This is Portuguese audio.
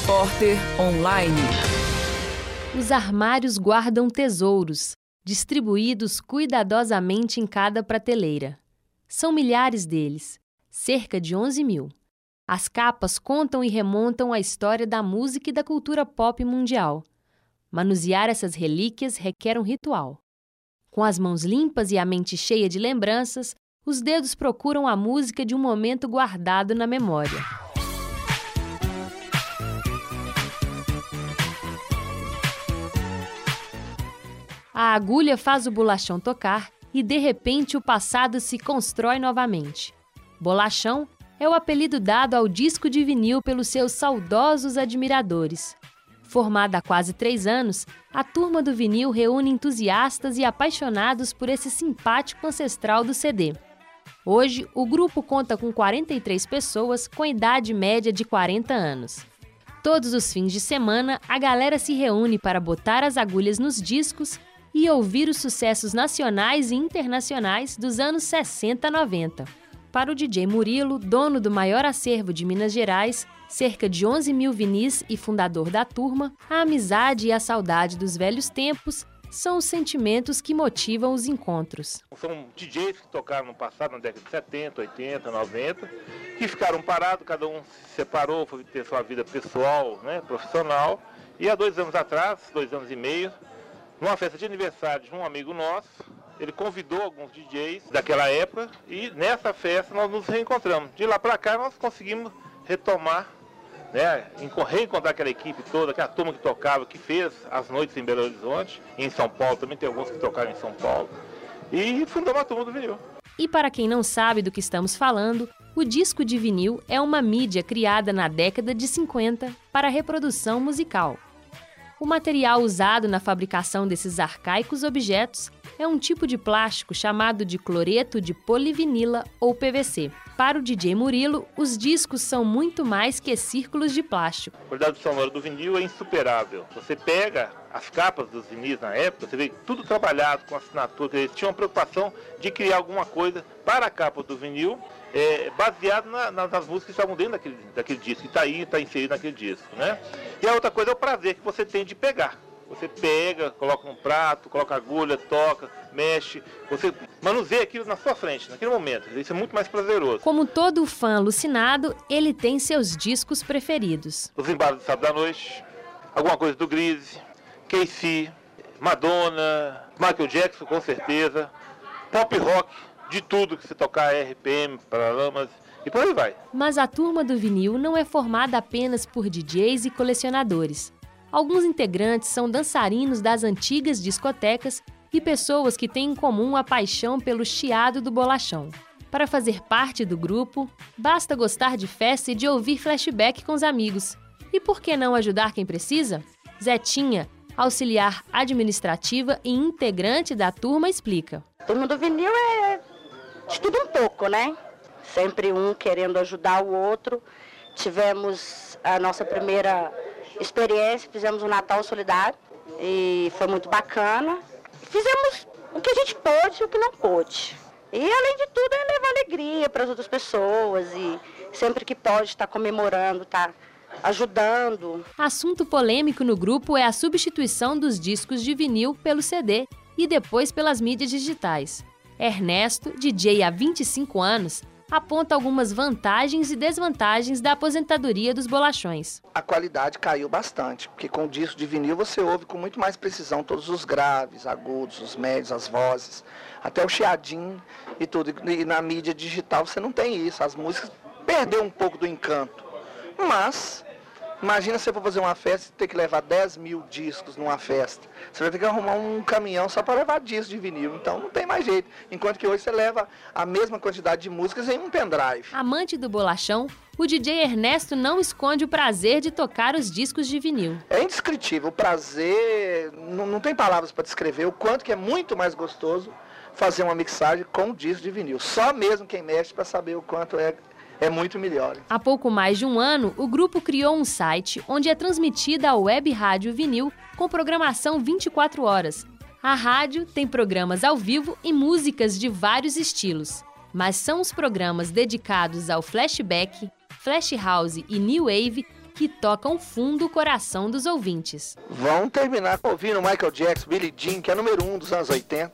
Repórter Online. Os armários guardam tesouros, distribuídos cuidadosamente em cada prateleira. São milhares deles, cerca de 11 mil. As capas contam e remontam a história da música e da cultura pop mundial. Manusear essas relíquias requer um ritual. Com as mãos limpas e a mente cheia de lembranças, os dedos procuram a música de um momento guardado na memória. A agulha faz o bolachão tocar e de repente o passado se constrói novamente. Bolachão é o apelido dado ao disco de vinil pelos seus saudosos admiradores. Formada há quase três anos, a turma do vinil reúne entusiastas e apaixonados por esse simpático ancestral do CD. Hoje, o grupo conta com 43 pessoas com idade média de 40 anos. Todos os fins de semana, a galera se reúne para botar as agulhas nos discos e ouvir os sucessos nacionais e internacionais dos anos 60 a 90. Para o DJ Murilo, dono do maior acervo de Minas Gerais, cerca de 11 mil vinis e fundador da turma, a amizade e a saudade dos velhos tempos são os sentimentos que motivam os encontros. São DJs que tocaram no passado, na década de 70, 80, 90, que ficaram parados, cada um se separou, foi ter sua vida pessoal, né, profissional. E há dois anos atrás, dois anos e meio, numa festa de aniversário de um amigo nosso, ele convidou alguns DJs daquela época e nessa festa nós nos reencontramos. De lá para cá nós conseguimos retomar, né, reencontrar aquela equipe toda, aquela turma que tocava, que fez as noites em Belo Horizonte, em São Paulo também tem alguns que tocaram em São Paulo. E fundamos a turma do vinil. E para quem não sabe do que estamos falando, o disco de vinil é uma mídia criada na década de 50 para reprodução musical. O material usado na fabricação desses arcaicos objetos é um tipo de plástico chamado de cloreto de polivinila ou PVC. Para o DJ Murilo, os discos são muito mais que círculos de plástico. A qualidade sonora do vinil é insuperável. Você pega as capas dos vinis na época, você vê tudo trabalhado com assinatura. Eles tinham a preocupação de criar alguma coisa para a capa do vinil é, baseado na, nas, músicas que estavam dentro daquele, daquele disco, que está aí, está inserido naquele disco, né? E a outra coisa é o prazer que você tem de pegar. Você pega, coloca um prato, coloca agulha, toca, mexe, você manuseia aquilo na sua frente, naquele momento. Isso é muito mais prazeroso. Como todo fã alucinado, ele tem seus discos preferidos. Os embalos de sábado à noite, alguma coisa do Grise, Casey, Madonna, Michael Jackson, com certeza, pop rock, de tudo que se tocar RPM, Paralamas e por aí vai. Mas a turma do vinil não é formada apenas por DJs e colecionadores. Alguns integrantes são dançarinos das antigas discotecas e pessoas que têm em comum a paixão pelo chiado do bolachão. Para fazer parte do grupo, basta gostar de festa e de ouvir flashback com os amigos. E por que não ajudar quem precisa? Zetinha, auxiliar administrativa e integrante da turma, explica. Turma do vinil é de tudo um pouco, né? Sempre um querendo ajudar o outro. Tivemos a nossa primeira experiência, fizemos um Natal solidário e foi muito bacana. Fizemos o que a gente pôde e o que não pôde. E além de tudo é levar alegria para as outras pessoas e sempre que pode estar tá comemorando, tá ajudando. Assunto polêmico no grupo é a substituição dos discos de vinil pelo CD e depois pelas mídias digitais. Ernesto, DJ há 25 anos, aponta algumas vantagens e desvantagens da aposentadoria dos bolachões. A qualidade caiu bastante, porque com o disco de vinil você ouve com muito mais precisão todos os graves, agudos, os médios, as vozes, até o chiadinho e tudo. E na mídia digital você não tem isso, as músicas perdeu um pouco do encanto. Mas Imagina você for fazer uma festa e ter que levar 10 mil discos numa festa. Você vai ter que arrumar um caminhão só para levar discos de vinil. Então não tem mais jeito. Enquanto que hoje você leva a mesma quantidade de músicas em um pendrive. Amante do bolachão, o DJ Ernesto não esconde o prazer de tocar os discos de vinil. É indescritível. O prazer, não, não tem palavras para descrever o quanto que é muito mais gostoso fazer uma mixagem com disco de vinil. Só mesmo quem mexe para saber o quanto é é muito melhor. Há pouco mais de um ano, o grupo criou um site onde é transmitida a web rádio vinil com programação 24 horas. A rádio tem programas ao vivo e músicas de vários estilos, mas são os programas dedicados ao flashback, flash house e new wave que tocam fundo o coração dos ouvintes. Vão terminar ouvindo Michael Jackson, Billie Jean, que é número um dos anos 80.